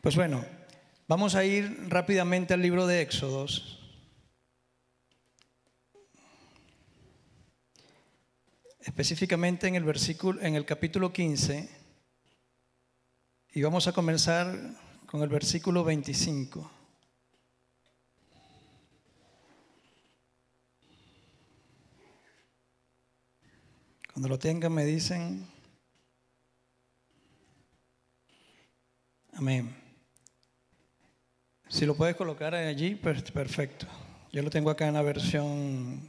Pues bueno, vamos a ir rápidamente al libro de Éxodos. Específicamente en el versículo en el capítulo 15 y vamos a comenzar con el versículo 25. Cuando lo tengan me dicen Amén. Si lo puedes colocar allí, perfecto. Yo lo tengo acá en la versión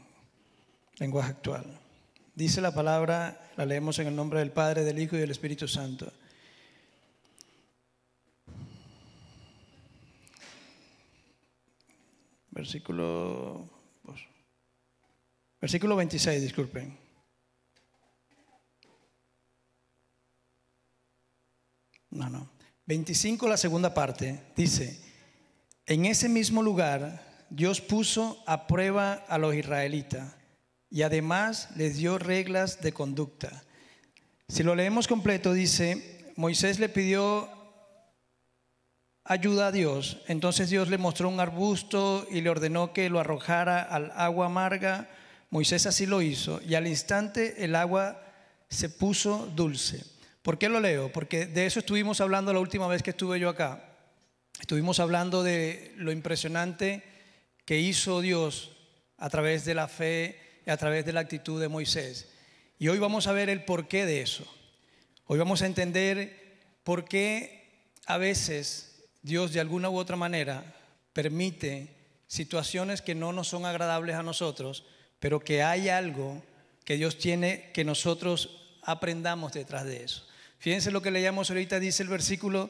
lenguaje actual. Dice la palabra, la leemos en el nombre del Padre, del Hijo y del Espíritu Santo. Versículo, versículo 26, disculpen. No, no. 25, la segunda parte, dice, en ese mismo lugar Dios puso a prueba a los israelitas y además les dio reglas de conducta. Si lo leemos completo, dice, Moisés le pidió ayuda a Dios, entonces Dios le mostró un arbusto y le ordenó que lo arrojara al agua amarga. Moisés así lo hizo y al instante el agua se puso dulce. ¿Por qué lo leo? Porque de eso estuvimos hablando la última vez que estuve yo acá. Estuvimos hablando de lo impresionante que hizo Dios a través de la fe y a través de la actitud de Moisés. Y hoy vamos a ver el porqué de eso. Hoy vamos a entender por qué a veces Dios de alguna u otra manera permite situaciones que no nos son agradables a nosotros, pero que hay algo que Dios tiene que nosotros aprendamos detrás de eso. Fíjense lo que leíamos ahorita, dice el versículo,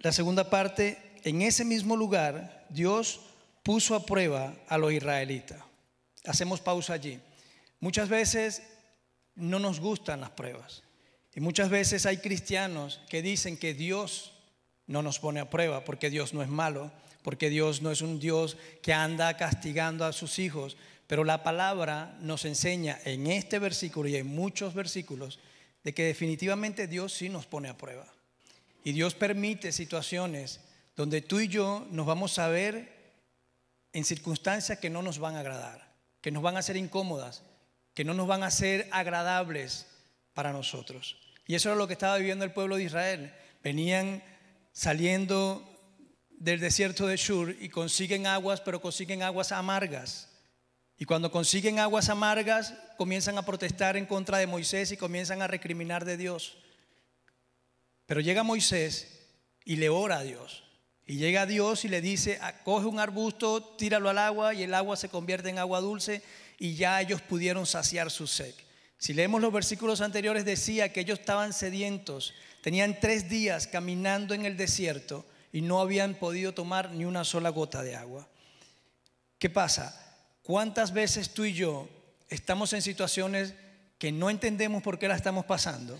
la segunda parte, en ese mismo lugar Dios puso a prueba a los israelitas. Hacemos pausa allí. Muchas veces no nos gustan las pruebas. Y muchas veces hay cristianos que dicen que Dios no nos pone a prueba porque Dios no es malo, porque Dios no es un Dios que anda castigando a sus hijos. Pero la palabra nos enseña en este versículo y en muchos versículos de que definitivamente Dios sí nos pone a prueba. Y Dios permite situaciones donde tú y yo nos vamos a ver en circunstancias que no nos van a agradar, que nos van a ser incómodas, que no nos van a ser agradables para nosotros. Y eso era lo que estaba viviendo el pueblo de Israel. Venían saliendo del desierto de Shur y consiguen aguas, pero consiguen aguas amargas. Y cuando consiguen aguas amargas, comienzan a protestar en contra de Moisés y comienzan a recriminar de Dios. Pero llega Moisés y le ora a Dios. Y llega Dios y le dice, ah, coge un arbusto, tíralo al agua y el agua se convierte en agua dulce y ya ellos pudieron saciar su sed. Si leemos los versículos anteriores decía que ellos estaban sedientos, tenían tres días caminando en el desierto y no habían podido tomar ni una sola gota de agua. ¿Qué pasa? ¿Cuántas veces tú y yo estamos en situaciones que no entendemos por qué las estamos pasando?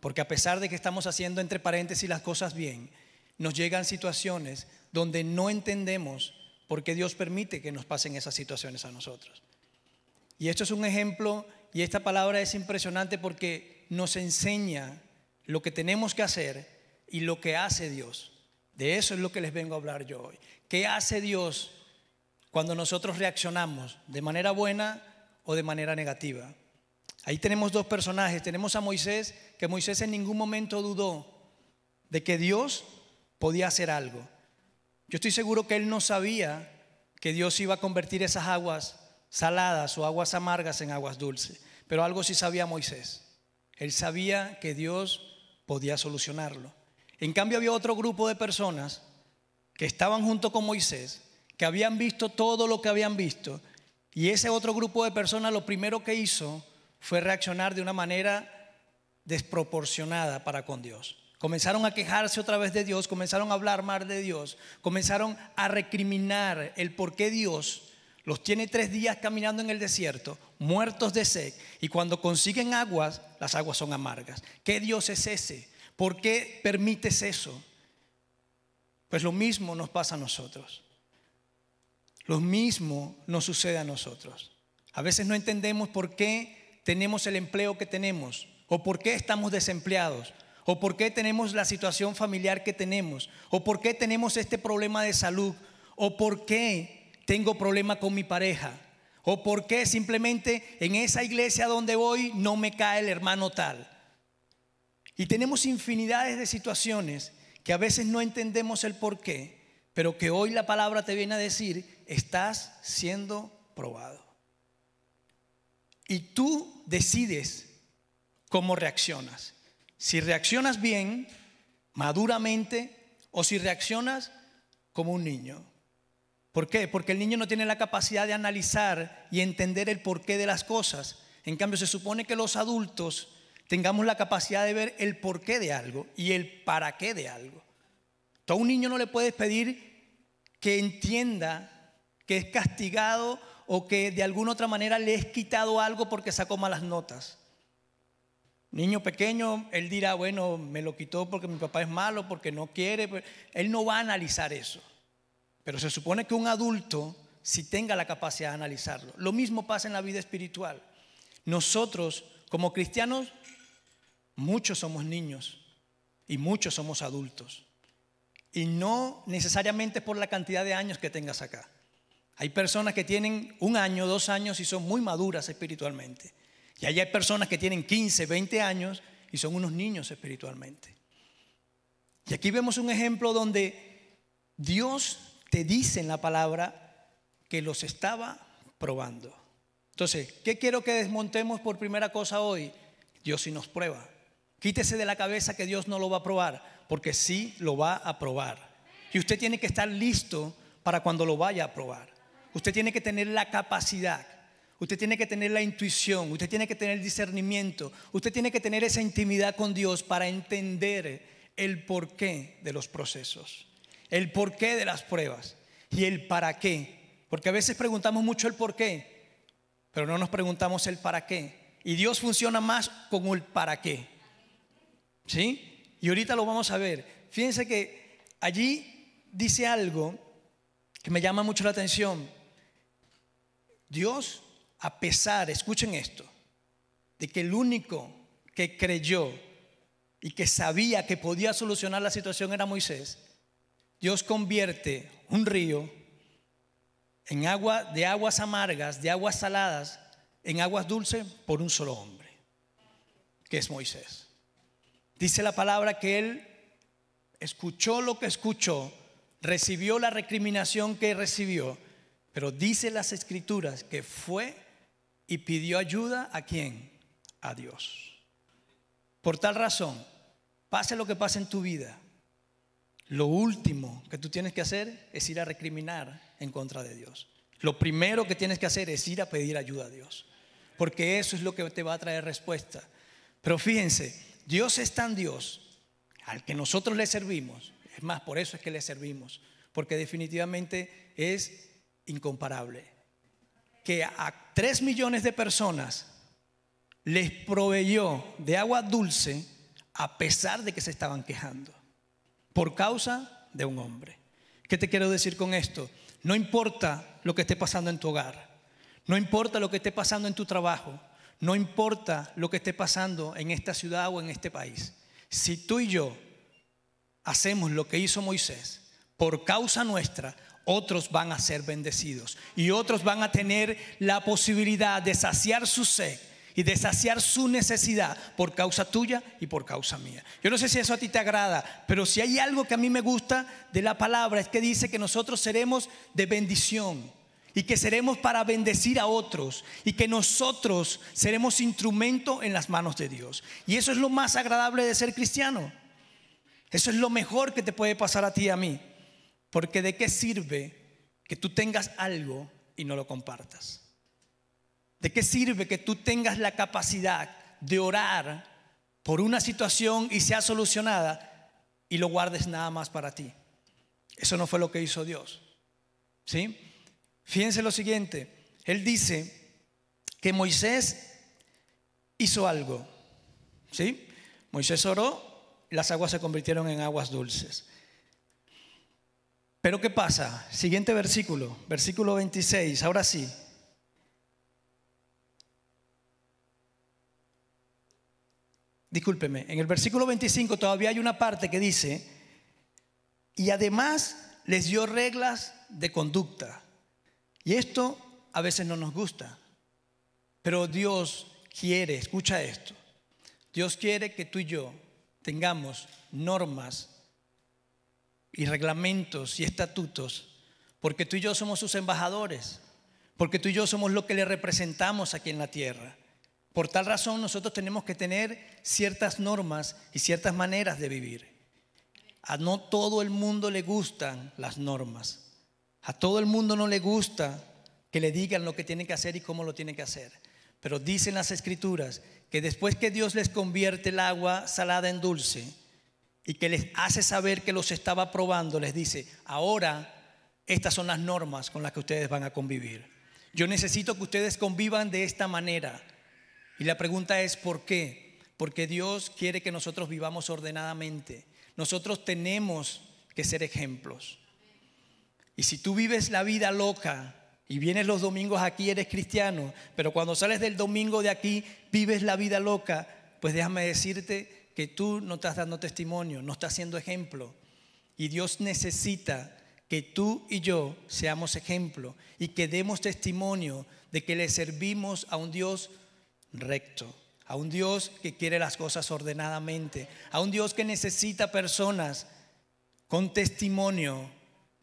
Porque a pesar de que estamos haciendo entre paréntesis las cosas bien, nos llegan situaciones donde no entendemos por qué Dios permite que nos pasen esas situaciones a nosotros. Y esto es un ejemplo y esta palabra es impresionante porque nos enseña lo que tenemos que hacer y lo que hace Dios. De eso es lo que les vengo a hablar yo hoy. ¿Qué hace Dios cuando nosotros reaccionamos de manera buena o de manera negativa. Ahí tenemos dos personajes. Tenemos a Moisés, que Moisés en ningún momento dudó de que Dios podía hacer algo. Yo estoy seguro que él no sabía que Dios iba a convertir esas aguas saladas o aguas amargas en aguas dulces. Pero algo sí sabía Moisés. Él sabía que Dios podía solucionarlo. En cambio había otro grupo de personas que estaban junto con Moisés que habían visto todo lo que habían visto. Y ese otro grupo de personas lo primero que hizo fue reaccionar de una manera desproporcionada para con Dios. Comenzaron a quejarse otra vez de Dios, comenzaron a hablar mal de Dios, comenzaron a recriminar el por qué Dios los tiene tres días caminando en el desierto, muertos de sed, y cuando consiguen aguas, las aguas son amargas. ¿Qué Dios es ese? ¿Por qué permites eso? Pues lo mismo nos pasa a nosotros. Lo mismo nos sucede a nosotros. A veces no entendemos por qué tenemos el empleo que tenemos, o por qué estamos desempleados, o por qué tenemos la situación familiar que tenemos, o por qué tenemos este problema de salud, o por qué tengo problema con mi pareja, o por qué simplemente en esa iglesia donde voy no me cae el hermano tal. Y tenemos infinidades de situaciones que a veces no entendemos el por qué, pero que hoy la palabra te viene a decir, estás siendo probado. Y tú decides cómo reaccionas. Si reaccionas bien, maduramente, o si reaccionas como un niño. ¿Por qué? Porque el niño no tiene la capacidad de analizar y entender el porqué de las cosas. En cambio, se supone que los adultos tengamos la capacidad de ver el porqué de algo y el para qué de algo. a un niño no le puedes pedir que entienda que es castigado o que de alguna otra manera le es quitado algo porque sacó malas notas. Niño pequeño, él dirá, bueno, me lo quitó porque mi papá es malo, porque no quiere. Él no va a analizar eso. Pero se supone que un adulto si tenga la capacidad de analizarlo. Lo mismo pasa en la vida espiritual. Nosotros, como cristianos, muchos somos niños y muchos somos adultos. Y no necesariamente por la cantidad de años que tengas acá. Hay personas que tienen un año, dos años y son muy maduras espiritualmente. Y hay personas que tienen 15, 20 años y son unos niños espiritualmente. Y aquí vemos un ejemplo donde Dios te dice en la palabra que los estaba probando. Entonces, ¿qué quiero que desmontemos por primera cosa hoy? Dios sí nos prueba. Quítese de la cabeza que Dios no lo va a probar, porque sí lo va a probar. Y usted tiene que estar listo para cuando lo vaya a probar. Usted tiene que tener la capacidad, usted tiene que tener la intuición, usted tiene que tener el discernimiento, usted tiene que tener esa intimidad con Dios para entender el porqué de los procesos el porqué de las pruebas y el para qué. Porque a veces preguntamos mucho el por qué, pero no nos preguntamos el para qué. Y Dios funciona más con el para qué. ¿Sí? Y ahorita lo vamos a ver. Fíjense que allí dice algo que me llama mucho la atención. Dios, a pesar, escuchen esto, de que el único que creyó y que sabía que podía solucionar la situación era Moisés, Dios convierte un río en agua de aguas amargas, de aguas saladas, en aguas dulces por un solo hombre, que es Moisés. Dice la palabra que él escuchó lo que escuchó, recibió la recriminación que recibió, pero dice las escrituras que fue y pidió ayuda a quién? A Dios. Por tal razón, pase lo que pase en tu vida, lo último que tú tienes que hacer es ir a recriminar en contra de Dios. Lo primero que tienes que hacer es ir a pedir ayuda a Dios, porque eso es lo que te va a traer respuesta. Pero fíjense, Dios es tan Dios al que nosotros le servimos, es más, por eso es que le servimos, porque definitivamente es incomparable. Que a tres millones de personas les proveyó de agua dulce a pesar de que se estaban quejando por causa de un hombre. ¿Qué te quiero decir con esto? No importa lo que esté pasando en tu hogar, no importa lo que esté pasando en tu trabajo, no importa lo que esté pasando en esta ciudad o en este país. Si tú y yo hacemos lo que hizo Moisés, por causa nuestra, otros van a ser bendecidos y otros van a tener la posibilidad de saciar su sed y de saciar su necesidad por causa tuya y por causa mía. Yo no sé si eso a ti te agrada, pero si hay algo que a mí me gusta de la palabra es que dice que nosotros seremos de bendición y que seremos para bendecir a otros y que nosotros seremos instrumento en las manos de Dios. Y eso es lo más agradable de ser cristiano. Eso es lo mejor que te puede pasar a ti y a mí. Porque de qué sirve que tú tengas algo y no lo compartas. ¿De qué sirve que tú tengas la capacidad de orar por una situación y sea solucionada y lo guardes nada más para ti? Eso no fue lo que hizo Dios. ¿Sí? Fíjense lo siguiente. Él dice que Moisés hizo algo. ¿Sí? Moisés oró, las aguas se convirtieron en aguas dulces. Pero ¿qué pasa? Siguiente versículo, versículo 26, ahora sí. discúlpeme, en el versículo 25 todavía hay una parte que dice, y además les dio reglas de conducta. Y esto a veces no nos gusta, pero Dios quiere, escucha esto, Dios quiere que tú y yo tengamos normas y reglamentos y estatutos, porque tú y yo somos sus embajadores, porque tú y yo somos lo que le representamos aquí en la tierra. Por tal razón nosotros tenemos que tener ciertas normas y ciertas maneras de vivir. A no todo el mundo le gustan las normas. A todo el mundo no le gusta que le digan lo que tiene que hacer y cómo lo tiene que hacer. Pero dicen las escrituras que después que Dios les convierte el agua salada en dulce y que les hace saber que los estaba probando, les dice, ahora estas son las normas con las que ustedes van a convivir. Yo necesito que ustedes convivan de esta manera. Y la pregunta es, ¿por qué? Porque Dios quiere que nosotros vivamos ordenadamente. Nosotros tenemos que ser ejemplos. Y si tú vives la vida loca y vienes los domingos aquí, eres cristiano, pero cuando sales del domingo de aquí, vives la vida loca, pues déjame decirte que tú no estás dando testimonio, no estás siendo ejemplo. Y Dios necesita que tú y yo seamos ejemplo y que demos testimonio de que le servimos a un Dios recto, a un Dios que quiere las cosas ordenadamente, a un Dios que necesita personas con testimonio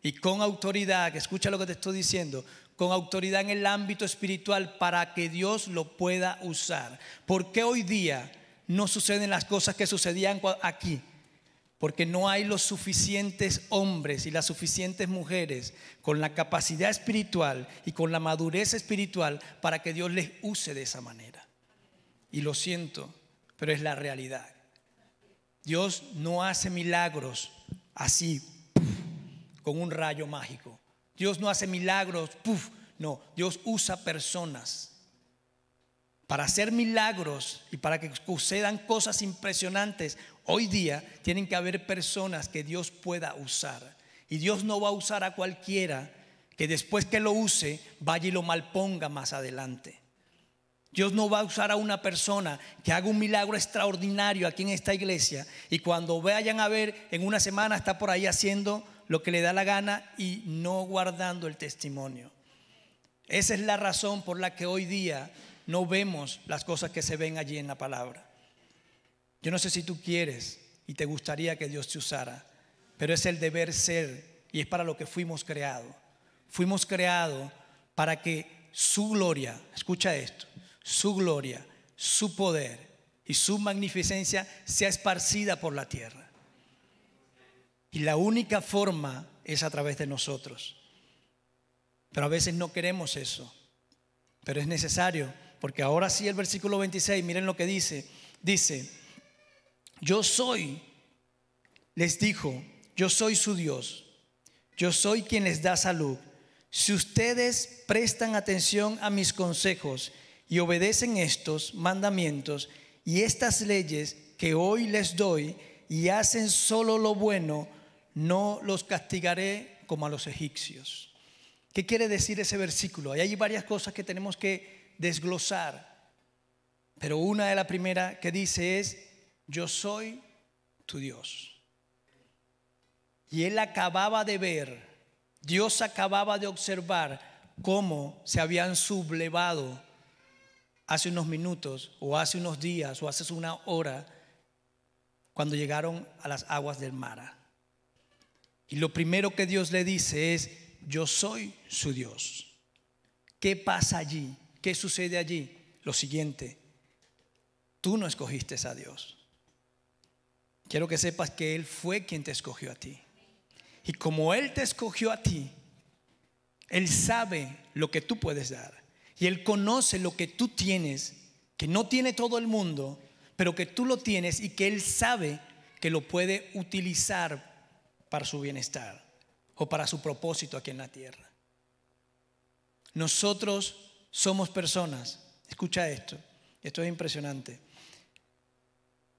y con autoridad, que escucha lo que te estoy diciendo, con autoridad en el ámbito espiritual para que Dios lo pueda usar. ¿Por qué hoy día no suceden las cosas que sucedían aquí? Porque no hay los suficientes hombres y las suficientes mujeres con la capacidad espiritual y con la madurez espiritual para que Dios les use de esa manera. Y lo siento, pero es la realidad. Dios no hace milagros así, con un rayo mágico. Dios no hace milagros, puff, no, Dios usa personas. Para hacer milagros y para que sucedan cosas impresionantes, hoy día tienen que haber personas que Dios pueda usar. Y Dios no va a usar a cualquiera que después que lo use vaya y lo malponga más adelante. Dios no va a usar a una persona que haga un milagro extraordinario aquí en esta iglesia y cuando vayan a ver en una semana está por ahí haciendo lo que le da la gana y no guardando el testimonio. Esa es la razón por la que hoy día no vemos las cosas que se ven allí en la palabra. Yo no sé si tú quieres y te gustaría que Dios te usara, pero es el deber ser y es para lo que fuimos creados. Fuimos creados para que su gloria, escucha esto, su gloria, su poder y su magnificencia sea esparcida por la tierra. Y la única forma es a través de nosotros. Pero a veces no queremos eso. Pero es necesario, porque ahora sí el versículo 26, miren lo que dice. Dice, yo soy, les dijo, yo soy su Dios. Yo soy quien les da salud. Si ustedes prestan atención a mis consejos y obedecen estos mandamientos y estas leyes que hoy les doy y hacen solo lo bueno, no los castigaré como a los egipcios. ¿Qué quiere decir ese versículo? hay varias cosas que tenemos que desglosar, pero una de las primeras que dice es, yo soy tu Dios. Y él acababa de ver, Dios acababa de observar cómo se habían sublevado hace unos minutos o hace unos días o hace una hora cuando llegaron a las aguas del mar. Y lo primero que Dios le dice es, yo soy su Dios. ¿Qué pasa allí? ¿Qué sucede allí? Lo siguiente, tú no escogiste a Dios. Quiero que sepas que Él fue quien te escogió a ti. Y como Él te escogió a ti, Él sabe lo que tú puedes dar. Y Él conoce lo que tú tienes, que no tiene todo el mundo, pero que tú lo tienes y que Él sabe que lo puede utilizar para su bienestar o para su propósito aquí en la tierra. Nosotros somos personas, escucha esto, esto es impresionante,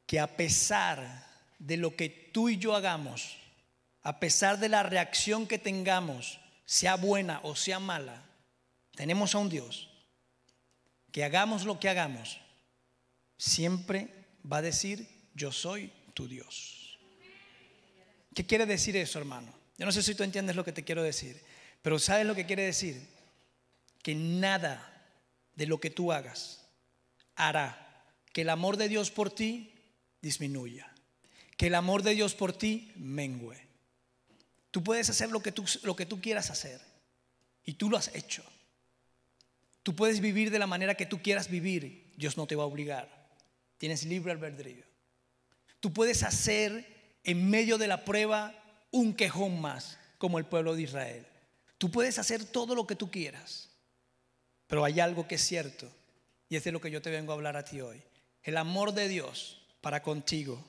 que a pesar de lo que tú y yo hagamos, a pesar de la reacción que tengamos, sea buena o sea mala, tenemos a un Dios que hagamos lo que hagamos, siempre va a decir, yo soy tu Dios. ¿Qué quiere decir eso, hermano? Yo no sé si tú entiendes lo que te quiero decir, pero ¿sabes lo que quiere decir? Que nada de lo que tú hagas hará que el amor de Dios por ti disminuya, que el amor de Dios por ti mengue. Tú puedes hacer lo que tú, lo que tú quieras hacer y tú lo has hecho. Tú puedes vivir de la manera que tú quieras vivir, Dios no te va a obligar. Tienes libre albedrío. Tú puedes hacer en medio de la prueba un quejón más, como el pueblo de Israel. Tú puedes hacer todo lo que tú quieras, pero hay algo que es cierto, y es de lo que yo te vengo a hablar a ti hoy. El amor de Dios para contigo,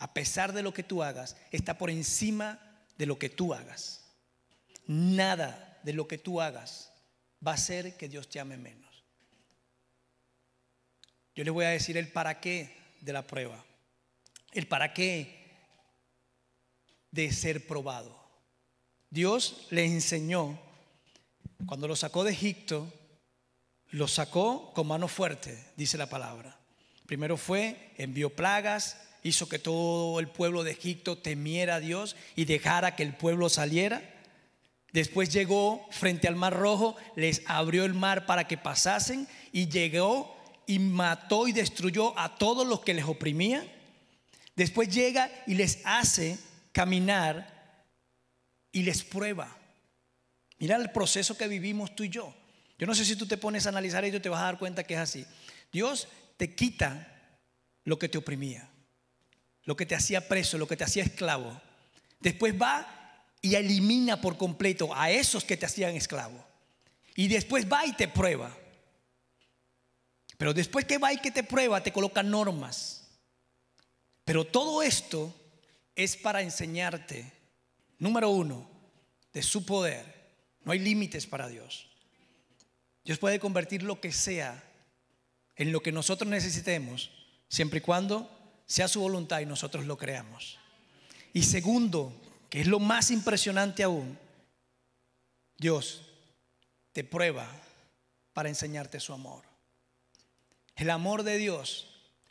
a pesar de lo que tú hagas, está por encima de lo que tú hagas. Nada de lo que tú hagas va a hacer que Dios te ame menos. Yo le voy a decir el para qué de la prueba, el para qué de ser probado. Dios le enseñó, cuando lo sacó de Egipto, lo sacó con mano fuerte, dice la palabra. Primero fue, envió plagas, hizo que todo el pueblo de Egipto temiera a Dios y dejara que el pueblo saliera. Después llegó frente al mar rojo, les abrió el mar para que pasasen y llegó y mató y destruyó a todos los que les oprimían. Después llega y les hace caminar y les prueba. Mira el proceso que vivimos tú y yo. Yo no sé si tú te pones a analizar ello, te vas a dar cuenta que es así. Dios te quita lo que te oprimía, lo que te hacía preso, lo que te hacía esclavo. Después va y elimina por completo a esos que te hacían esclavo. Y después va y te prueba. Pero después que va y que te prueba, te coloca normas. Pero todo esto es para enseñarte, número uno, de su poder. No hay límites para Dios. Dios puede convertir lo que sea en lo que nosotros necesitemos, siempre y cuando sea su voluntad y nosotros lo creamos. Y segundo, que es lo más impresionante aún, Dios te prueba para enseñarte su amor. El amor de Dios,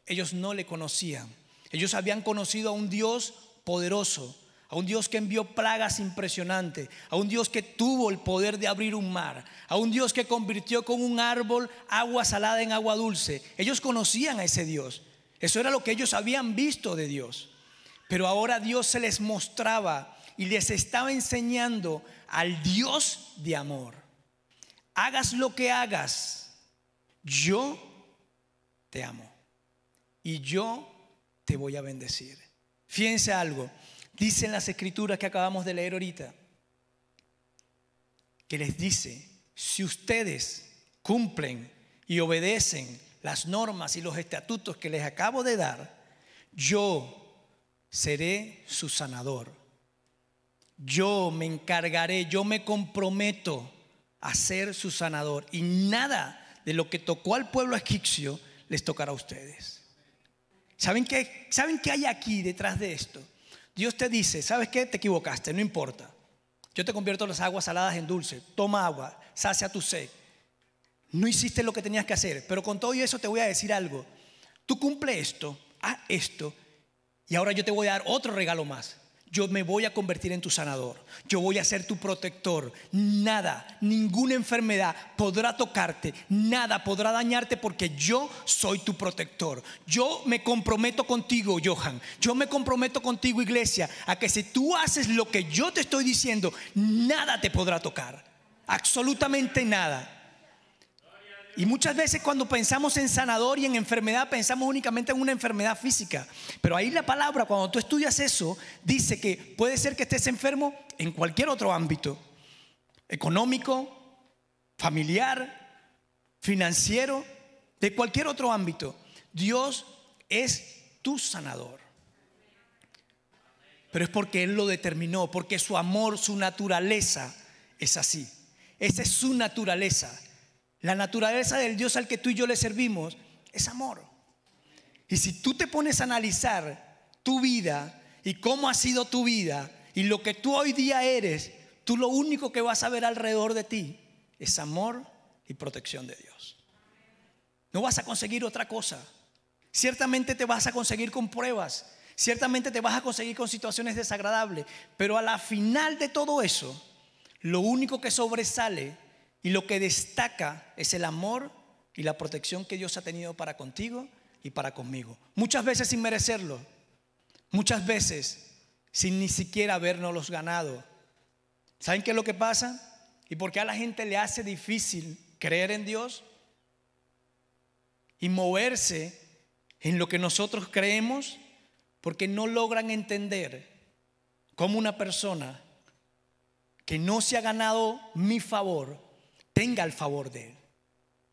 ellos no le conocían. Ellos habían conocido a un Dios poderoso, a un Dios que envió plagas impresionantes, a un Dios que tuvo el poder de abrir un mar, a un Dios que convirtió con un árbol agua salada en agua dulce. Ellos conocían a ese Dios. Eso era lo que ellos habían visto de Dios. Pero ahora Dios se les mostraba y les estaba enseñando al Dios de amor. Hagas lo que hagas, yo te amo y yo te voy a bendecir. Fíjense algo, dice en las escrituras que acabamos de leer ahorita, que les dice, si ustedes cumplen y obedecen las normas y los estatutos que les acabo de dar, yo seré su sanador. Yo me encargaré, yo me comprometo a ser su sanador. Y nada de lo que tocó al pueblo egipcio les tocará a ustedes. ¿Saben qué, ¿Saben qué hay aquí detrás de esto? Dios te dice, ¿sabes qué? Te equivocaste, no importa. Yo te convierto las aguas saladas en dulce. Toma agua, sacia tu sed. No hiciste lo que tenías que hacer, pero con todo eso te voy a decir algo. Tú cumple esto, haz esto, y ahora yo te voy a dar otro regalo más yo me voy a convertir en tu sanador, yo voy a ser tu protector. Nada, ninguna enfermedad podrá tocarte, nada podrá dañarte porque yo soy tu protector. Yo me comprometo contigo, Johan, yo me comprometo contigo, iglesia, a que si tú haces lo que yo te estoy diciendo, nada te podrá tocar, absolutamente nada. Y muchas veces cuando pensamos en sanador y en enfermedad, pensamos únicamente en una enfermedad física. Pero ahí la palabra, cuando tú estudias eso, dice que puede ser que estés enfermo en cualquier otro ámbito. Económico, familiar, financiero, de cualquier otro ámbito. Dios es tu sanador. Pero es porque Él lo determinó, porque su amor, su naturaleza es así. Esa es su naturaleza. La naturaleza del Dios al que tú y yo le servimos es amor. Y si tú te pones a analizar tu vida y cómo ha sido tu vida y lo que tú hoy día eres, tú lo único que vas a ver alrededor de ti es amor y protección de Dios. No vas a conseguir otra cosa. Ciertamente te vas a conseguir con pruebas, ciertamente te vas a conseguir con situaciones desagradables, pero a la final de todo eso, lo único que sobresale y lo que destaca es el amor y la protección que Dios ha tenido para contigo y para conmigo. Muchas veces sin merecerlo, muchas veces sin ni siquiera habernos ganado. ¿Saben qué es lo que pasa? ¿Y por qué a la gente le hace difícil creer en Dios? Y moverse en lo que nosotros creemos porque no logran entender cómo una persona que no se ha ganado mi favor tenga el favor de Él.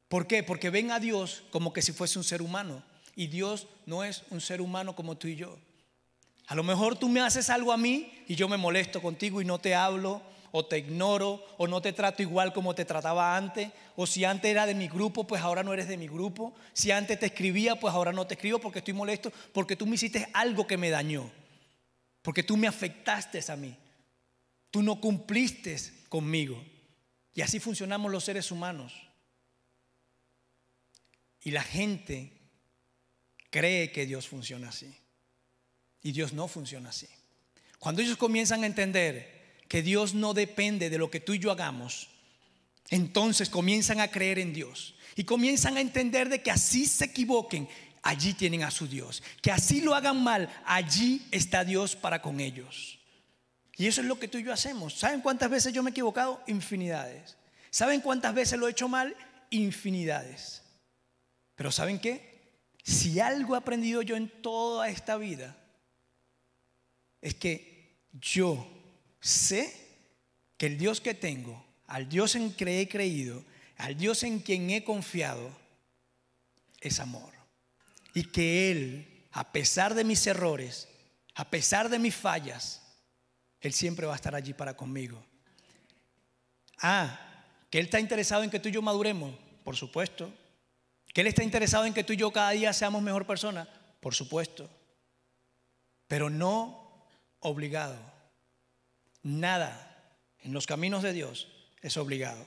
¿Por qué? Porque ven a Dios como que si fuese un ser humano. Y Dios no es un ser humano como tú y yo. A lo mejor tú me haces algo a mí y yo me molesto contigo y no te hablo o te ignoro o no te trato igual como te trataba antes, o si antes era de mi grupo, pues ahora no eres de mi grupo, si antes te escribía, pues ahora no te escribo porque estoy molesto, porque tú me hiciste algo que me dañó, porque tú me afectaste a mí, tú no cumpliste conmigo. Y así funcionamos los seres humanos. Y la gente cree que Dios funciona así. Y Dios no funciona así. Cuando ellos comienzan a entender que Dios no depende de lo que tú y yo hagamos, entonces comienzan a creer en Dios y comienzan a entender de que así se equivoquen, allí tienen a su Dios. Que así lo hagan mal, allí está Dios para con ellos. Y eso es lo que tú y yo hacemos. ¿Saben cuántas veces yo me he equivocado? Infinidades. ¿Saben cuántas veces lo he hecho mal? Infinidades. Pero ¿saben qué? Si algo he aprendido yo en toda esta vida, es que yo sé que el Dios que tengo, al Dios en que he creído, al Dios en quien he confiado, es amor. Y que Él, a pesar de mis errores, a pesar de mis fallas, Él siempre va a estar allí para conmigo. Ah, que Él está interesado en que tú y yo maduremos, por supuesto. Que Él está interesado en que tú y yo cada día seamos mejor persona, por supuesto. Pero no obligado. Nada en los caminos de Dios es obligado.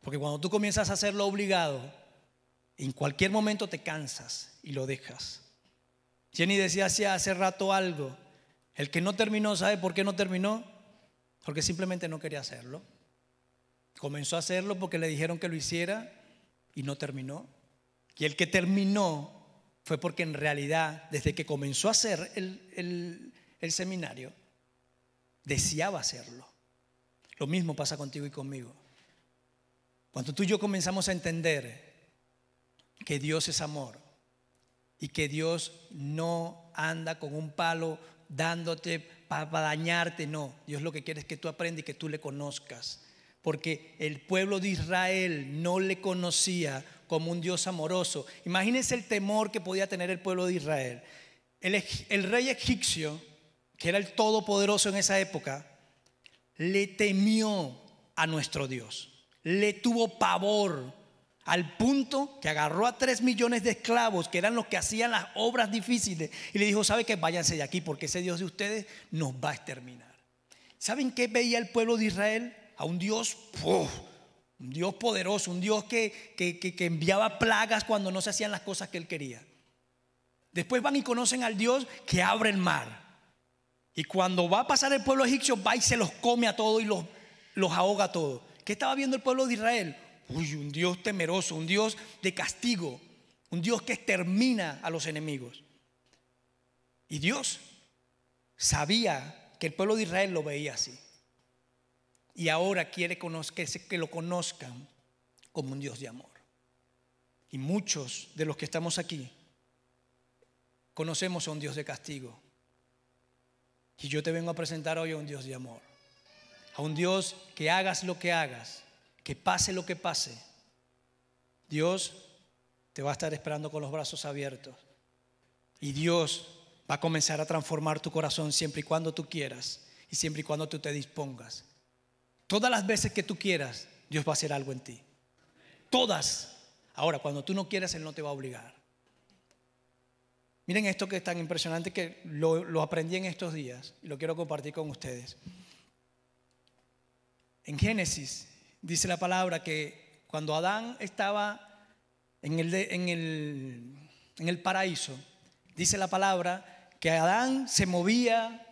Porque cuando tú comienzas a hacerlo obligado, en cualquier momento te cansas y lo dejas. Jenny decía hace rato algo. El que no terminó, ¿sabe por qué no terminó? Porque simplemente no quería hacerlo. Comenzó a hacerlo porque le dijeron que lo hiciera y no terminó. Y el que terminó fue porque en realidad, desde que comenzó a hacer el, el seminario, deseaba hacerlo. Lo mismo pasa contigo y conmigo. Cuando tú y yo comenzamos a entender que Dios es amor y que Dios no anda con un palo dándote para dañarte, no. Dios lo que quiere es que tú aprendas y que tú le conozcas. Porque el pueblo de Israel no le conocía como un Dios amoroso. Imagínense el temor que podía tener el pueblo de Israel. El, el rey egipcio que era el todopoderoso en esa época, le temió a nuestro Dios, le tuvo pavor al punto que agarró a tres millones de esclavos, que eran los que hacían las obras difíciles, y le dijo, ¿sabe qué? Váyanse de aquí, porque ese Dios de ustedes nos va a exterminar. ¿Saben qué veía el pueblo de Israel? A un Dios, un Dios poderoso, un Dios que, que, que enviaba plagas cuando no se hacían las cosas que él quería. Después van y conocen al Dios que abre el mar y cuando va a pasar el pueblo egipcio, va y se los come a todos y los, los ahoga a todos. ¿Qué estaba viendo el pueblo de Israel? Uy, un Dios temeroso, un Dios de castigo, un Dios que extermina a los enemigos. Y Dios sabía que el pueblo de Israel lo veía así. Y ahora quiere que lo conozcan como un Dios de amor. Y muchos de los que estamos aquí conocemos a un Dios de castigo. Y yo te vengo a presentar hoy a un Dios de amor. A un Dios que hagas lo que hagas, que pase lo que pase. Dios te va a estar esperando con los brazos abiertos. Y Dios va a comenzar a transformar tu corazón siempre y cuando tú quieras y siempre y cuando tú te dispongas. Todas las veces que tú quieras, Dios va a hacer algo en ti. Todas. Ahora, cuando tú no quieras, Él no te va a obligar. Miren esto que es tan impresionante que lo, aprendí en estos días y lo quiero compartir con ustedes. En Génesis dice la palabra que cuando Adán estaba en el, en el, en el paraíso, dice la palabra que Adán se movía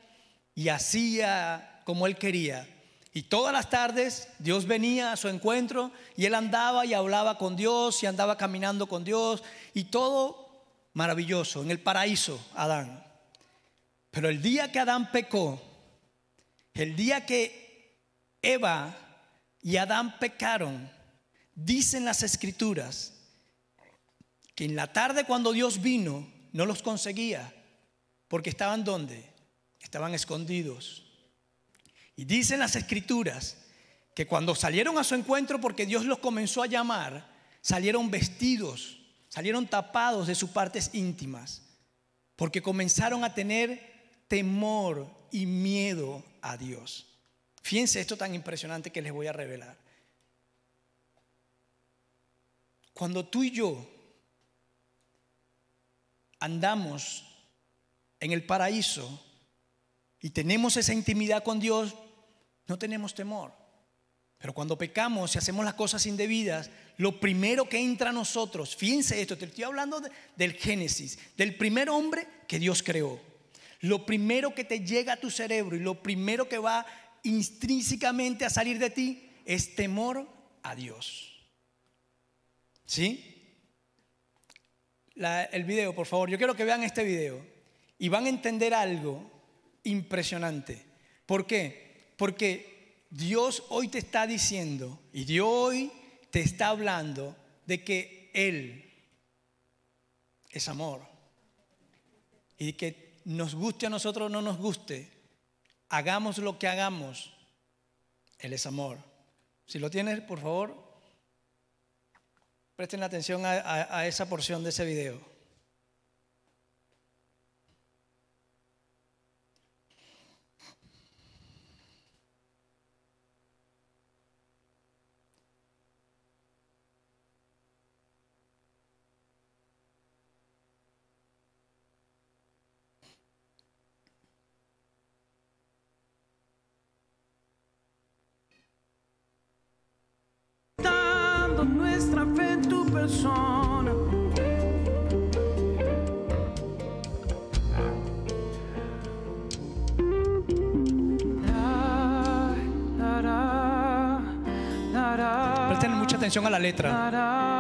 y hacía como él quería. Y todas las tardes Dios venía a su encuentro y él andaba y hablaba con Dios y andaba caminando con Dios y todo maravilloso en el paraíso, Adán. Pero el día que Adán pecó, el día que Eva y Adán pecaron, dicen las escrituras que en la tarde cuando Dios vino no los conseguía porque estaban donde? Estaban escondidos. Y dicen las escrituras que cuando salieron a su encuentro, porque Dios los comenzó a llamar, salieron vestidos, salieron tapados de sus partes íntimas, porque comenzaron a tener temor y miedo a Dios. Fíjense esto tan impresionante que les voy a revelar. Cuando tú y yo andamos en el paraíso y tenemos esa intimidad con Dios, no tenemos temor. Pero cuando pecamos y hacemos las cosas indebidas, lo primero que entra a nosotros, fíjense esto, te estoy hablando del Génesis, del primer hombre que Dios creó. Lo primero que te llega a tu cerebro y lo primero que va intrínsecamente a salir de ti es temor a Dios. ¿Sí? el video, por favor. Yo quiero que vean este video y van a entender algo impresionante. ¿Por qué? Porque Dios hoy te está diciendo y Dios hoy te está hablando de que Él es amor. Y que nos guste a nosotros o no nos guste, hagamos lo que hagamos, Él es amor. Si lo tienes, por favor, presten atención a, a esa porción de ese video. Persona. Presten mucha atención a la letra.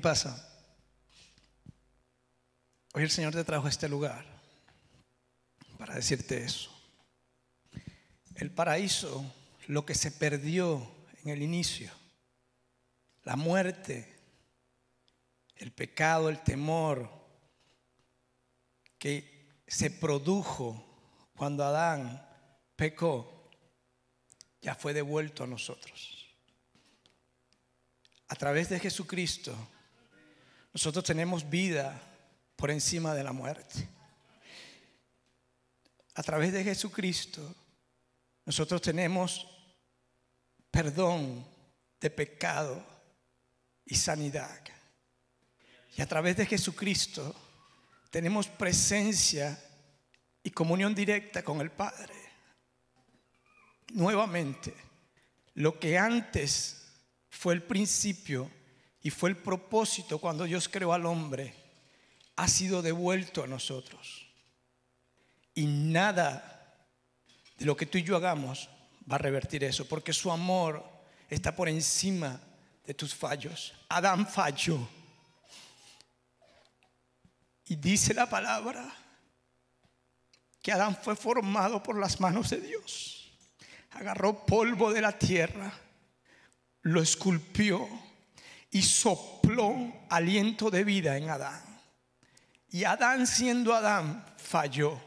¿Qué pasa? Hoy el Señor te trajo este lugar para decirte eso. El paraíso, lo que se perdió en el inicio, la muerte, el pecado, el temor que se produjo cuando Adán pecó, ya fue devuelto a nosotros. A través de Jesucristo, nosotros tenemos vida por encima de la muerte. A través de Jesucristo, nosotros tenemos perdón de pecado y sanidad. Y a través de Jesucristo tenemos presencia y comunión directa con el Padre. Nuevamente, lo que antes fue el principio y fue el propósito cuando Dios creó al hombre, ha sido devuelto a nosotros. Y nada de lo que tú y yo hagamos va a revertir eso, porque su amor está por encima de tus fallos. Adán falló. Y dice la palabra que Adán fue formado por las manos de Dios. Agarró polvo de la tierra, lo esculpió y sopló aliento de vida en Adán. Y Adán siendo Adán falló.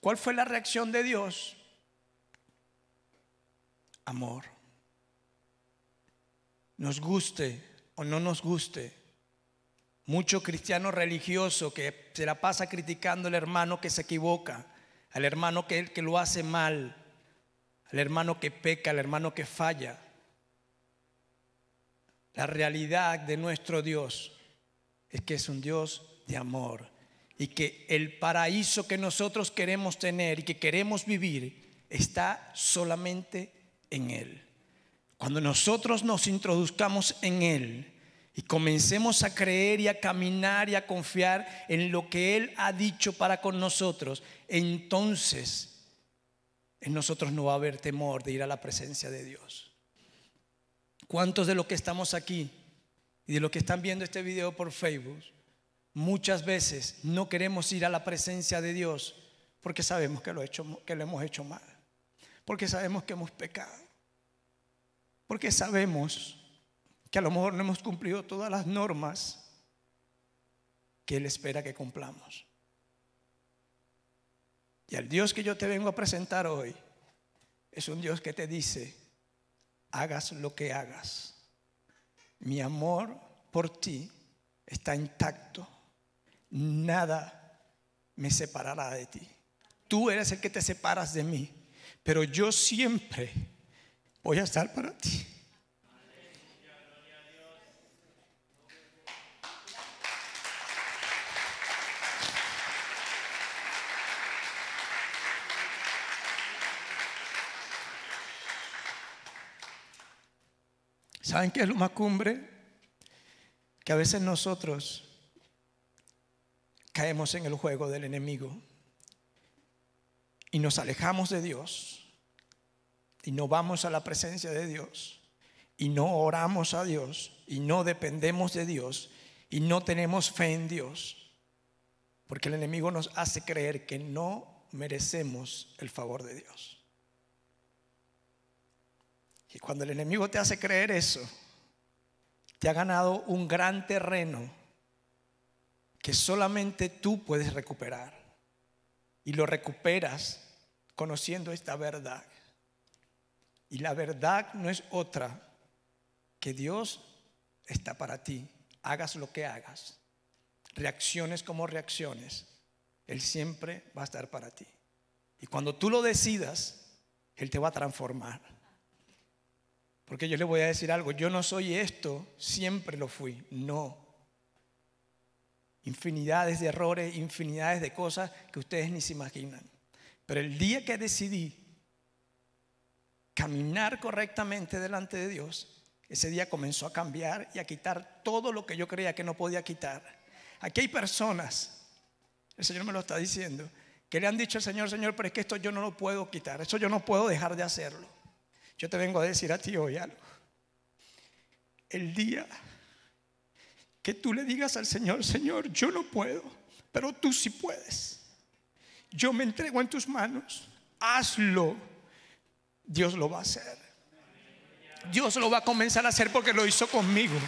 ¿Cuál fue la reacción de Dios? Amor. Nos guste o no nos guste, mucho cristiano religioso que se la pasa criticando al hermano que se equivoca, al hermano que, que lo hace mal, al hermano que peca, al hermano que falla. La realidad de nuestro Dios es que es un Dios de amor y que el paraíso que nosotros queremos tener y que queremos vivir está solamente en Él. Cuando nosotros nos introduzcamos en Él y comencemos a creer y a caminar y a confiar en lo que Él ha dicho para con nosotros, entonces en nosotros no va a haber temor de ir a la presencia de Dios. ¿Cuántos de los que estamos aquí y de los que están viendo este video por Facebook, muchas veces no queremos ir a la presencia de Dios porque sabemos que lo, que lo hemos hecho mal, porque sabemos que hemos pecado, porque sabemos que a lo mejor no hemos cumplido todas las normas que Él espera que cumplamos. Y el Dios que yo te vengo a presentar hoy es un Dios que te dice, hagas lo que hagas. Mi amor por ti está intacto. Nada me separará de ti. Tú eres el que te separas de mí, pero yo siempre voy a estar para ti. ¿Saben qué es lo más cumbre? Que a veces nosotros caemos en el juego del enemigo y nos alejamos de Dios y no vamos a la presencia de Dios y no oramos a Dios y no dependemos de Dios y no tenemos fe en Dios porque el enemigo nos hace creer que no merecemos el favor de Dios. Y cuando el enemigo te hace creer eso, te ha ganado un gran terreno que solamente tú puedes recuperar. Y lo recuperas conociendo esta verdad. Y la verdad no es otra que Dios está para ti. Hagas lo que hagas. Reacciones como reacciones. Él siempre va a estar para ti. Y cuando tú lo decidas, Él te va a transformar. Porque yo le voy a decir algo, yo no soy esto, siempre lo fui. No. Infinidades de errores, infinidades de cosas que ustedes ni se imaginan. Pero el día que decidí caminar correctamente delante de Dios, ese día comenzó a cambiar y a quitar todo lo que yo creía que no podía quitar. Aquí hay personas, el Señor me lo está diciendo, que le han dicho al Señor, Señor, pero es que esto yo no lo puedo quitar, eso yo no puedo dejar de hacerlo. Yo te vengo a decir a ti hoy algo. El día que tú le digas al Señor, Señor, yo no puedo, pero tú sí puedes. Yo me entrego en tus manos, hazlo. Dios lo va a hacer. Dios lo va a comenzar a hacer porque lo hizo conmigo.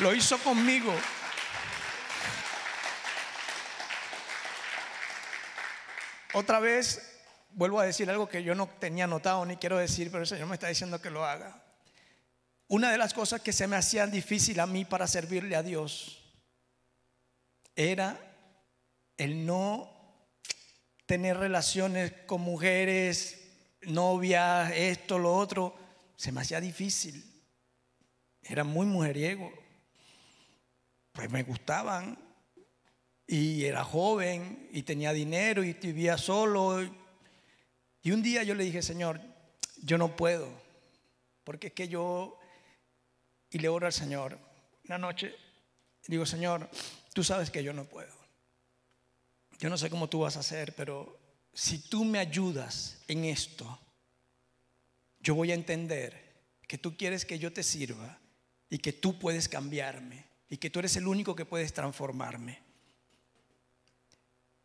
Lo hizo conmigo. Otra vez vuelvo a decir algo que yo no tenía notado ni quiero decir, pero el Señor me está diciendo que lo haga. Una de las cosas que se me hacían difícil a mí para servirle a Dios era el no tener relaciones con mujeres, novias, esto, lo otro. Se me hacía difícil. Era muy mujeriego. Pues me gustaban. Y era joven y tenía dinero y vivía solo. Y un día yo le dije, Señor, yo no puedo. Porque es que yo, y le oro al Señor, una noche, digo, Señor, tú sabes que yo no puedo. Yo no sé cómo tú vas a hacer, pero si tú me ayudas en esto, yo voy a entender que tú quieres que yo te sirva y que tú puedes cambiarme y que tú eres el único que puedes transformarme.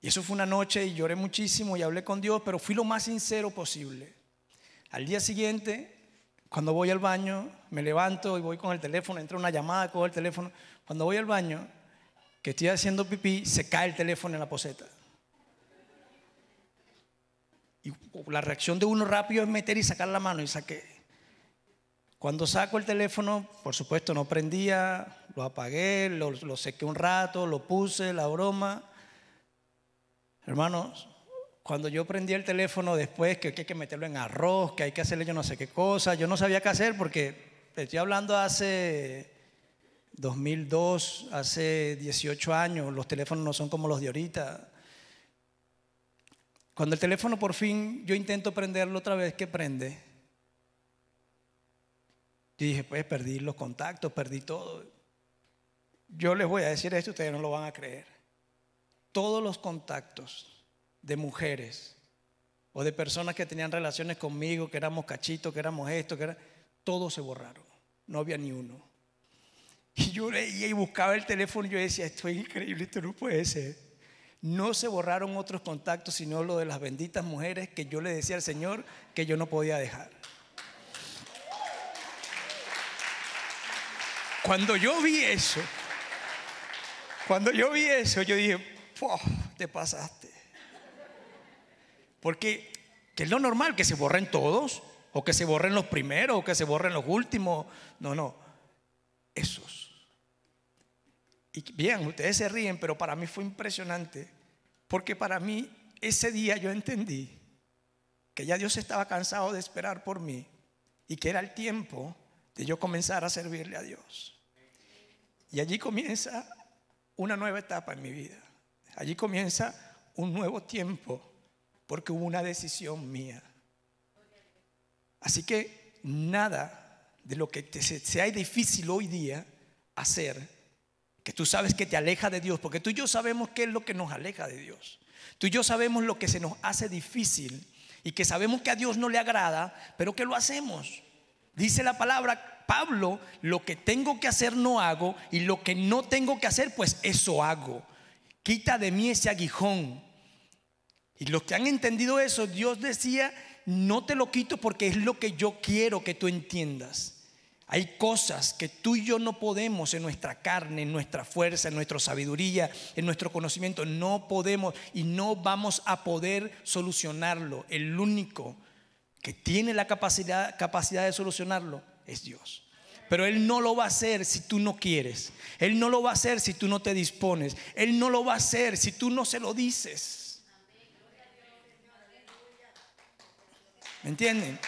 Y eso fue una noche y lloré muchísimo y hablé con Dios, pero fui lo más sincero posible. Al día siguiente, cuando voy al baño, me levanto y voy con el teléfono, entra una llamada, cojo el teléfono. Cuando voy al baño, que estoy haciendo pipí, se cae el teléfono en la poseta. Y la reacción de uno rápido es meter y sacar la mano y saqué. Cuando saco el teléfono, por supuesto no prendía, lo apagué, lo, lo sequé un rato, lo puse, la broma. Hermanos, cuando yo prendí el teléfono después, que, hay que meterlo en arroz, que hay que hacerle yo no sé qué cosa, yo no sabía qué hacer porque estoy hablando hace 2002, hace 18 años, los teléfonos no son como los de ahorita. Cuando el teléfono por fin yo intento prenderlo otra vez, ¿qué prende? Yo dije, pues perdí los contactos, perdí todo. Yo les voy a decir esto, ustedes no lo van a creer todos los contactos de mujeres o de personas que tenían relaciones conmigo, que éramos cachitos, que éramos esto, que era, todos se borraron. No había ni uno. Y yo leía y buscaba el teléfono y yo decía, esto es increíble, esto no puede ser. No se borraron otros contactos, sino lo de las benditas mujeres que yo le decía al Señor que yo no podía dejar. Cuando yo vi eso, cuando yo vi eso, yo dije, te pasaste. Porque que es lo normal, que se borren todos, o que se borren los primeros, o que se borren los últimos. No, no, esos. Y bien, ustedes se ríen, pero para mí fue impresionante, porque para mí ese día yo entendí que ya Dios estaba cansado de esperar por mí y que era el tiempo de yo comenzar a servirle a Dios. Y allí comienza una nueva etapa en mi vida. Allí comienza un nuevo tiempo porque hubo una decisión mía. Así que nada de lo que sea difícil hoy día hacer, que tú sabes que te aleja de Dios, porque tú y yo sabemos qué es lo que nos aleja de Dios. Tú y yo sabemos lo que se nos hace difícil y que sabemos que a Dios no le agrada, pero que lo hacemos. Dice la palabra, Pablo, lo que tengo que hacer no hago y lo que no tengo que hacer, pues eso hago quita de mí ese aguijón. Y los que han entendido eso, Dios decía, no te lo quito porque es lo que yo quiero que tú entiendas. Hay cosas que tú y yo no podemos en nuestra carne, en nuestra fuerza, en nuestra sabiduría, en nuestro conocimiento. No podemos y no vamos a poder solucionarlo. El único que tiene la capacidad, capacidad de solucionarlo es Dios. Pero Él no lo va a hacer si tú no quieres. Él no lo va a hacer si tú no te dispones. Él no lo va a hacer si tú no se lo dices. ¿Me entienden?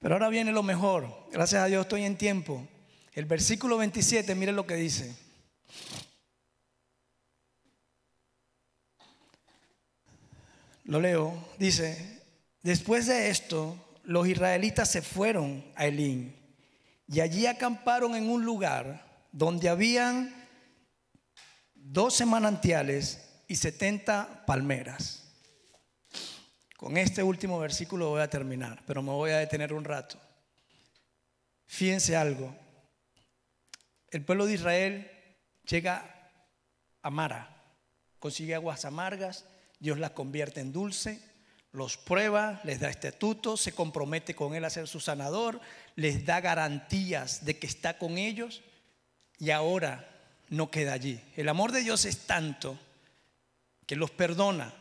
Pero ahora viene lo mejor. Gracias a Dios estoy en tiempo. El versículo 27, mire lo que dice. Lo leo. Dice, después de esto, los israelitas se fueron a Elín y allí acamparon en un lugar donde habían 12 manantiales y 70 palmeras. Con este último versículo voy a terminar, pero me voy a detener un rato. Fíjense algo. El pueblo de Israel llega a Mara, consigue aguas amargas, Dios las convierte en dulce, los prueba, les da estatutos, se compromete con Él a ser su sanador, les da garantías de que está con ellos y ahora no queda allí. El amor de Dios es tanto que los perdona,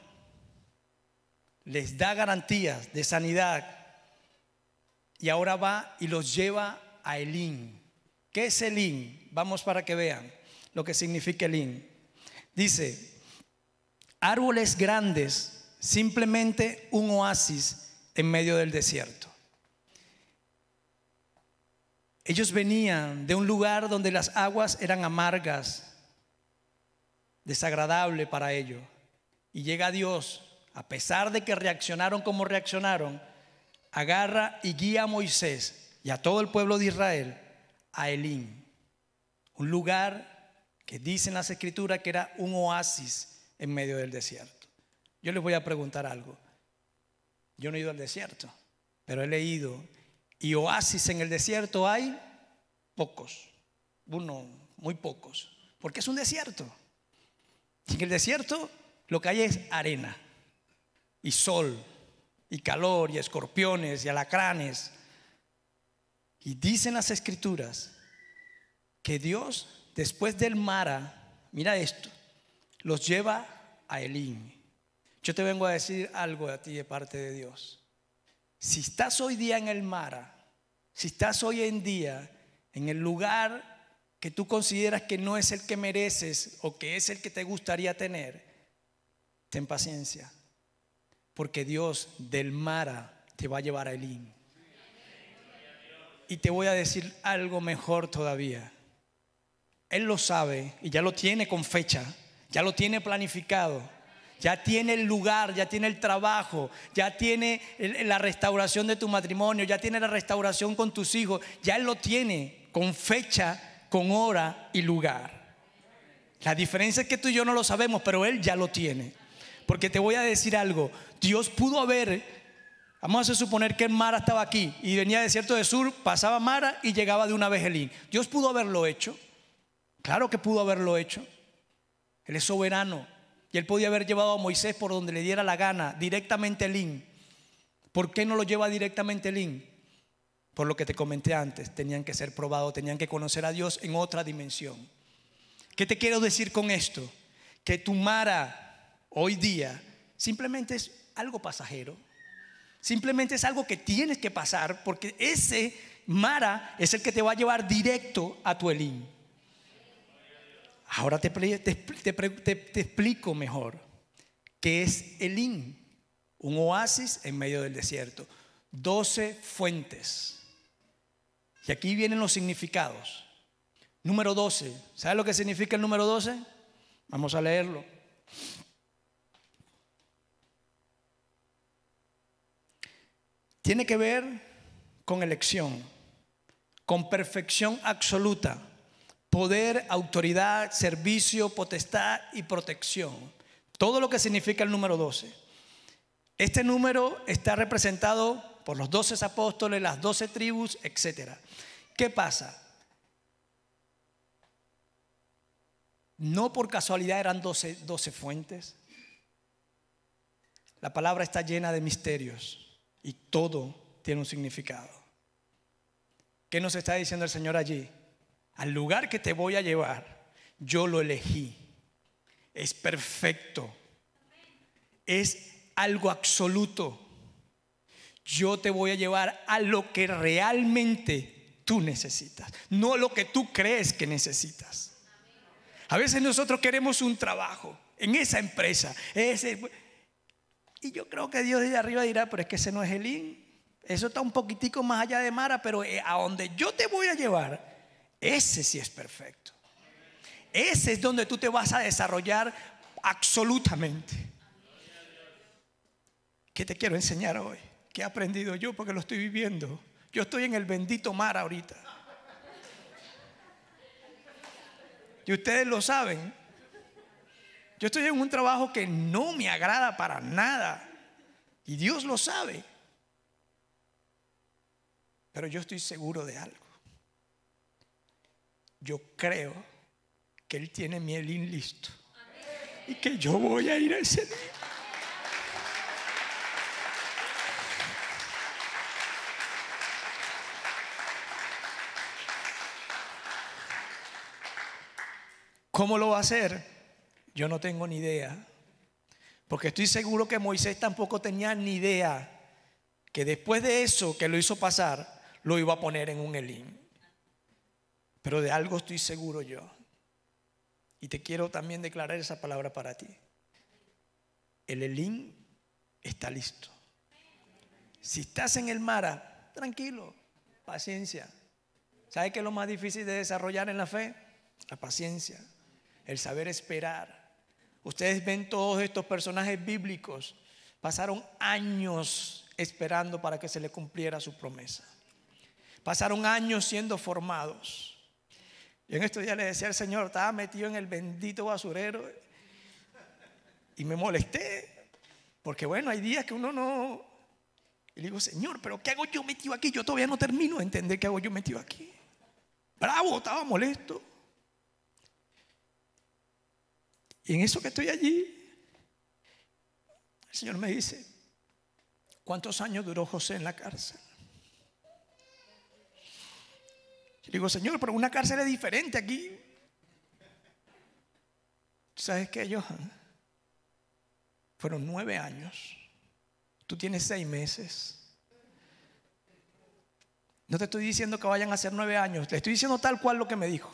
les da garantías de sanidad y ahora va y los lleva a Elín. ¿Qué es Elín? Vamos para que vean lo que significa Elín. Dice, árboles grandes, simplemente un oasis en medio del desierto. Ellos venían de un lugar donde las aguas eran amargas, desagradable para ellos. Y llega Dios a pesar de que reaccionaron como reaccionaron, agarra y guía a Moisés y a todo el pueblo de Israel a Elín, un lugar que dicen las escrituras que era un oasis en medio del desierto. Yo les voy a preguntar algo. Yo no he ido al desierto, pero he leído y oasis en el desierto hay pocos, uno, muy pocos, porque es un desierto. En el desierto lo que hay es arena y sol y calor y escorpiones y alacranes. Y dicen las escrituras que Dios, después del Mara, mira esto, los lleva a Elín. Yo te vengo a decir algo a ti de parte de Dios. Si estás hoy día en el Mara, si estás hoy en día en el lugar que tú consideras que no es el que mereces o que es el que te gustaría tener, ten paciencia porque Dios del Mara te va a llevar a Elín. Y te voy a decir algo mejor todavía. Él lo sabe y ya lo tiene con fecha, ya lo tiene planificado, ya tiene el lugar, ya tiene el trabajo, ya tiene la restauración de tu matrimonio, ya tiene la restauración con tus hijos, ya Él lo tiene con fecha, con hora y lugar. La diferencia es que tú y yo no lo sabemos, pero Él ya lo tiene. Porque te voy a decir algo, Dios pudo haber, vamos a suponer que Mara estaba aquí y venía de desierto de sur, pasaba Mara y llegaba de una vez Elín. Dios pudo haberlo hecho, claro que pudo haberlo hecho. Él es soberano y él podía haber llevado a Moisés por donde le diera la gana, directamente Elín. ¿Por qué no lo lleva directamente Elín? Por lo que te comenté antes, tenían que ser probados, tenían que conocer a Dios en otra dimensión. ¿Qué te quiero decir con esto? Que tu Mara hoy día simplemente es algo pasajero. Simplemente es algo que tienes que pasar porque ese Mara es el que te va a llevar directo a tu Elín. Ahora te, explico mejor qué es Elín, un oasis en medio del desierto. Doce fuentes. Y aquí vienen los significados. Número 12. ¿Sabes lo que significa el número 12? Vamos a leerlo. Tiene que ver con elección, con perfección absoluta, poder, autoridad, servicio, potestad y protección. Todo lo que significa el número 12. Este número está representado por los 12 apóstoles, las 12 tribus, etc. ¿Qué pasa? No por casualidad eran 12, 12 fuentes. La palabra está llena de misterios y todo tiene un significado. ¿Qué nos está diciendo el Señor allí? Al lugar que te voy a llevar, yo lo elegí. Es perfecto. Es algo absoluto. Yo te voy a llevar a lo que realmente tú necesitas, no lo que tú crees que necesitas. A veces nosotros queremos un trabajo en esa empresa. Ese, y yo creo que Dios de arriba dirá, pero es que ese no es el IN. Eso está un poquitico más allá de Mara, pero eh, a donde yo te voy a llevar, ese sí es perfecto. Ese es donde tú te vas a desarrollar absolutamente. ¿Qué te quiero enseñar hoy? ¿Qué he aprendido yo? Porque lo estoy viviendo. Yo estoy en el bendito mar ahorita. Y ustedes lo saben. Yo estoy en un trabajo que no me agrada para nada. Y Dios lo sabe. Pero yo estoy seguro de algo. Yo creo que Él tiene mi Elín listo. Y que yo voy a ir a ese día. ¿Cómo lo va a hacer? Yo no tengo ni idea. Porque estoy seguro que Moisés tampoco tenía ni idea que después de eso que lo hizo pasar, lo iba a poner en un Elín. Pero de algo estoy seguro yo. Y te quiero también declarar esa palabra para ti. El Elín está listo. Si estás en el mar, tranquilo, paciencia. ¿Sabe qué es lo más difícil de desarrollar en la fe? La paciencia, el saber esperar. Ustedes ven todos estos personajes bíblicos, pasaron años esperando para que se le cumpliera su promesa. Pasaron años siendo formados. Yo en estos días le decía al Señor, estaba metido en el bendito basurero y me molesté. Porque bueno, hay días que uno no... Y le digo, Señor, pero ¿qué hago yo metido aquí? Yo todavía no termino de entender qué hago yo metido aquí. Bravo, estaba molesto. Y en eso que estoy allí, el Señor me dice, ¿cuántos años duró José en la cárcel? Yo digo, Señor, pero una cárcel es diferente aquí. ¿Sabes qué, Johan? Fueron nueve años. Tú tienes seis meses. No te estoy diciendo que vayan a ser nueve años. Te estoy diciendo tal cual lo que me dijo.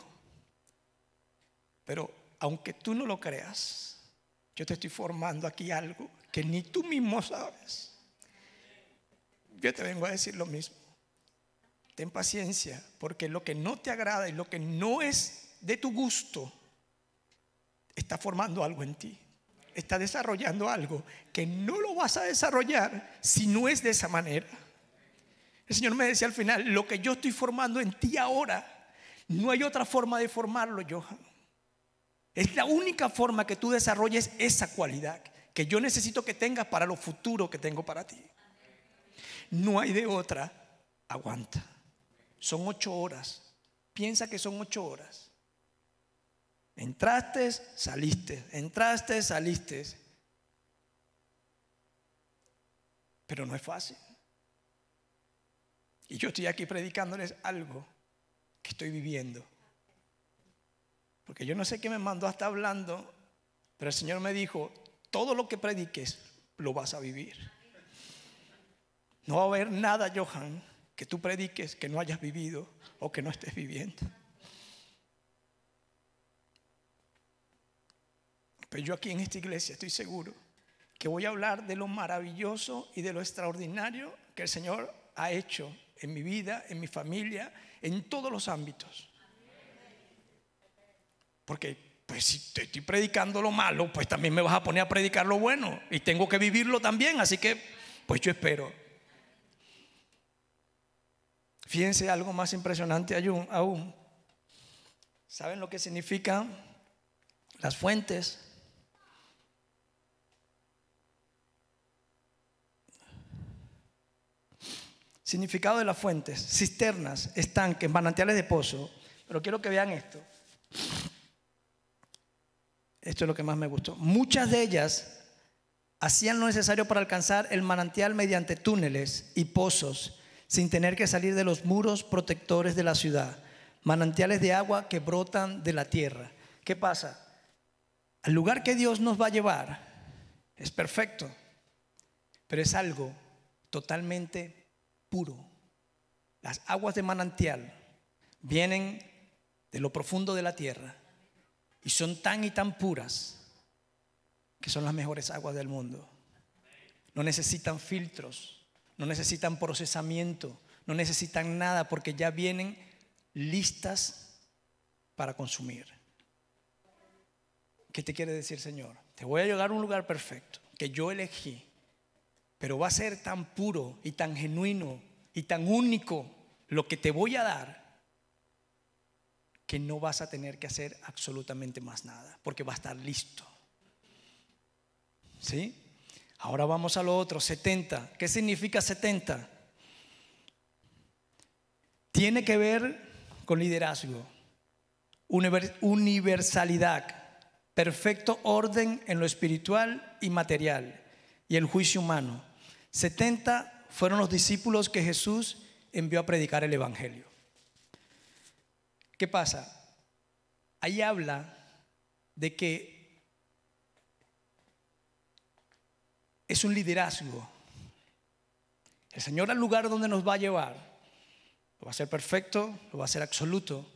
Pero aunque tú no lo creas, yo te estoy formando aquí algo que ni tú mismo sabes. Yo te vengo a decir lo mismo. Ten paciencia, porque lo que no te agrada y lo que no es de tu gusto, está formando algo en ti. Está desarrollando algo que no lo vas a desarrollar si no es de esa manera. El Señor me decía al final, lo que yo estoy formando en ti ahora, no hay otra forma de formarlo, Johan. Es la única forma que tú desarrolles esa cualidad que yo necesito que tengas para lo futuro que tengo para ti. No hay de otra. Aguanta. Son ocho horas. Piensa que son ocho horas. Entraste, saliste. Entraste, saliste. Pero no es fácil. Y yo estoy aquí predicándoles algo que estoy viviendo. Porque yo no sé qué me mandó hasta hablando, pero el Señor me dijo, todo lo que prediques lo vas a vivir. No va a haber nada, Johan, que tú prediques que no hayas vivido o que no estés viviendo. Pero yo aquí en esta iglesia estoy seguro que voy a hablar de lo maravilloso y de lo extraordinario que el Señor ha hecho en mi vida, en mi familia, en todos los ámbitos. Porque pues si te estoy predicando lo malo, pues también me vas a poner a predicar lo bueno. Y tengo que vivirlo también, así que pues yo espero. Fíjense algo más impresionante aún. ¿Saben lo que significan las fuentes? Significado de las fuentes, cisternas, estanques, manantiales de pozo. Pero quiero que vean esto. Esto es lo que más me gustó. Muchas de ellas hacían lo necesario para alcanzar el manantial mediante túneles y pozos, sin tener que salir de los muros protectores de la ciudad, manantiales de agua que brotan de la tierra. ¿Qué pasa? El lugar que Dios nos va a llevar es perfecto, pero es algo totalmente puro. Las aguas de manantial vienen de lo profundo de la tierra y son tan y tan puras que son las mejores aguas del mundo. No necesitan filtros, no necesitan procesamiento, no necesitan nada porque ya vienen listas para consumir. ¿Qué te quiere decir, Señor? Te voy a llegar a un lugar perfecto que yo elegí, pero va a ser tan puro y tan genuino y tan único lo que te voy a dar que no vas a tener que hacer absolutamente más nada, porque va a estar listo. ¿Sí? Ahora vamos a lo otro, 70. ¿Qué significa 70? Tiene que ver con liderazgo, universalidad, perfecto orden en lo espiritual y material y el juicio humano. 70 fueron los discípulos que Jesús envió a predicar el Evangelio. ¿Qué pasa? Ahí habla de que es un liderazgo. El Señor al lugar donde nos va a llevar, lo va a hacer perfecto, lo va a hacer absoluto,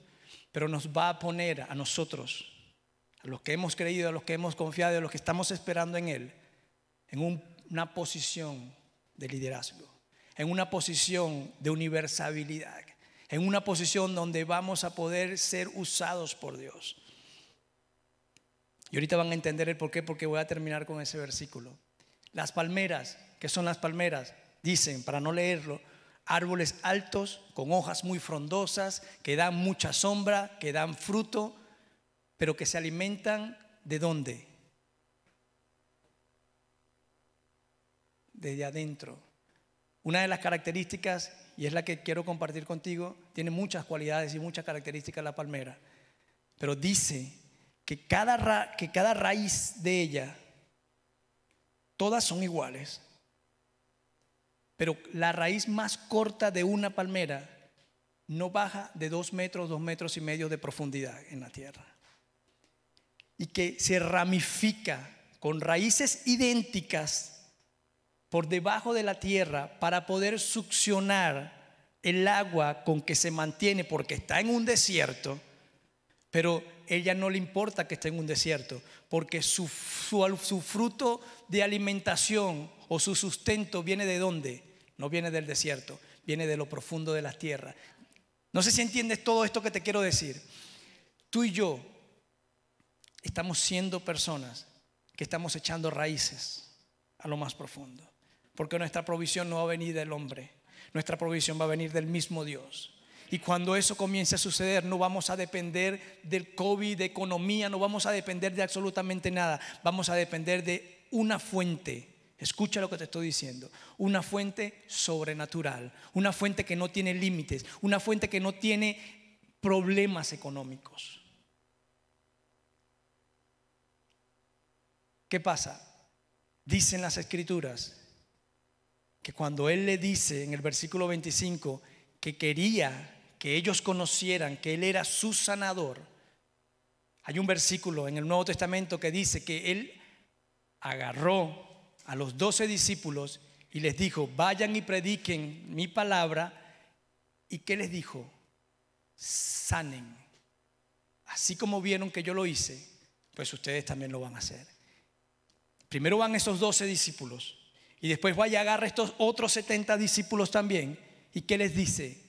pero nos va a poner a nosotros, a los que hemos creído, a los que hemos confiado, a los que estamos esperando en Él, en una posición de liderazgo, en una posición de universalidad, en una posición donde vamos a poder ser usados por Dios. Y ahorita van a entender el por qué, porque voy a terminar con ese versículo. Las palmeras, que son las palmeras? Dicen, para no leerlo, árboles altos con hojas muy frondosas, que dan mucha sombra, que dan fruto, pero que se alimentan de dónde? Desde adentro. Una de las características, y es la que quiero compartir contigo, tiene muchas cualidades y muchas características la palmera, pero dice que cada, que cada raíz de ella todas son iguales, pero la raíz más corta de una palmera no baja de dos metros, dos metros y medio de profundidad en la tierra. Y que se ramifica con raíces idénticas por debajo de la tierra para poder succionar el agua con que se mantiene porque está en un desierto, pero ella no le importa que esté en un desierto, porque su, fruto de alimentación o su sustento viene de dónde? No viene del desierto, viene de lo profundo de la tierra. No sé si entiendes todo esto que te quiero decir. Tú y yo estamos siendo personas que estamos echando raíces a lo más profundo, porque nuestra provisión no va a venir del hombre, nuestra provisión va a venir del mismo Dios. Y cuando eso comience a suceder, no vamos a depender del COVID, de economía, no vamos a depender de absolutamente nada. Vamos a depender de una fuente. Escucha lo que te estoy diciendo. Una fuente sobrenatural. Una fuente que no tiene límites. Una fuente que no tiene problemas económicos. ¿Qué pasa? Dicen las escrituras que cuando Él le dice en el versículo 25 que quería que ellos conocieran que Él era su sanador. Hay un versículo en el Nuevo Testamento que dice que Él agarró a los doce discípulos y les dijo, vayan y prediquen mi palabra. ¿Y qué les dijo? Sanen. Así como vieron que yo lo hice, pues ustedes también lo van a hacer. Primero van esos doce discípulos y después vaya a agarrar estos otros 70 discípulos también. ¿Y qué les dice?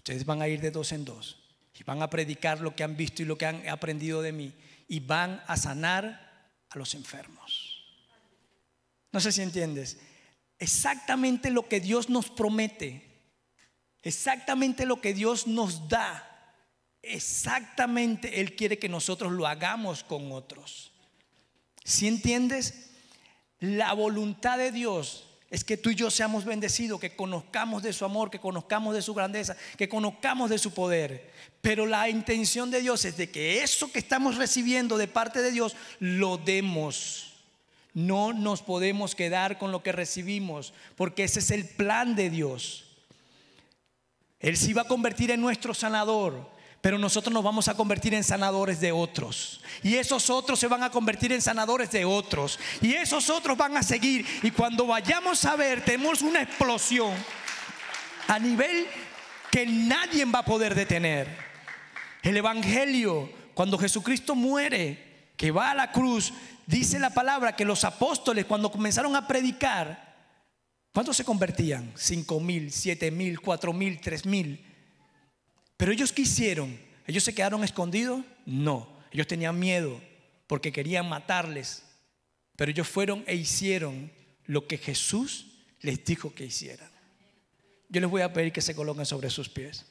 Ustedes van a ir de dos en dos y van a predicar lo que han visto y lo que han aprendido de mí y van a sanar a los enfermos. No sé si entiendes. Exactamente lo que Dios nos promete, exactamente lo que Dios nos da, exactamente Él quiere que nosotros lo hagamos con otros. Si entiendes? La voluntad de Dios es que tú y yo seamos bendecidos, que conozcamos de su amor, que conozcamos de su grandeza, que conozcamos de su poder. Pero la intención de Dios es de que eso que estamos recibiendo de parte de Dios lo demos. No nos podemos quedar con lo que recibimos, porque ese es el plan de Dios. Él se iba a convertir en nuestro sanador, pero nosotros nos vamos a convertir en sanadores de otros. Y esos otros se van a convertir en sanadores de otros. Y esos otros van a seguir. Y cuando vayamos a ver, tenemos una explosión a nivel que nadie va a poder detener. El Evangelio, cuando Jesucristo muere, que va a la cruz, dice la palabra que los apóstoles cuando comenzaron a predicar, ¿cuántos se convertían? Cinco mil, siete mil, cuatro mil, tres mil. Pero ellos quisieron, ellos se quedaron escondidos, no, ellos tenían miedo porque querían matarles, pero ellos fueron e hicieron lo que Jesús les dijo que hicieran. Yo les voy a pedir que se coloquen sobre sus pies.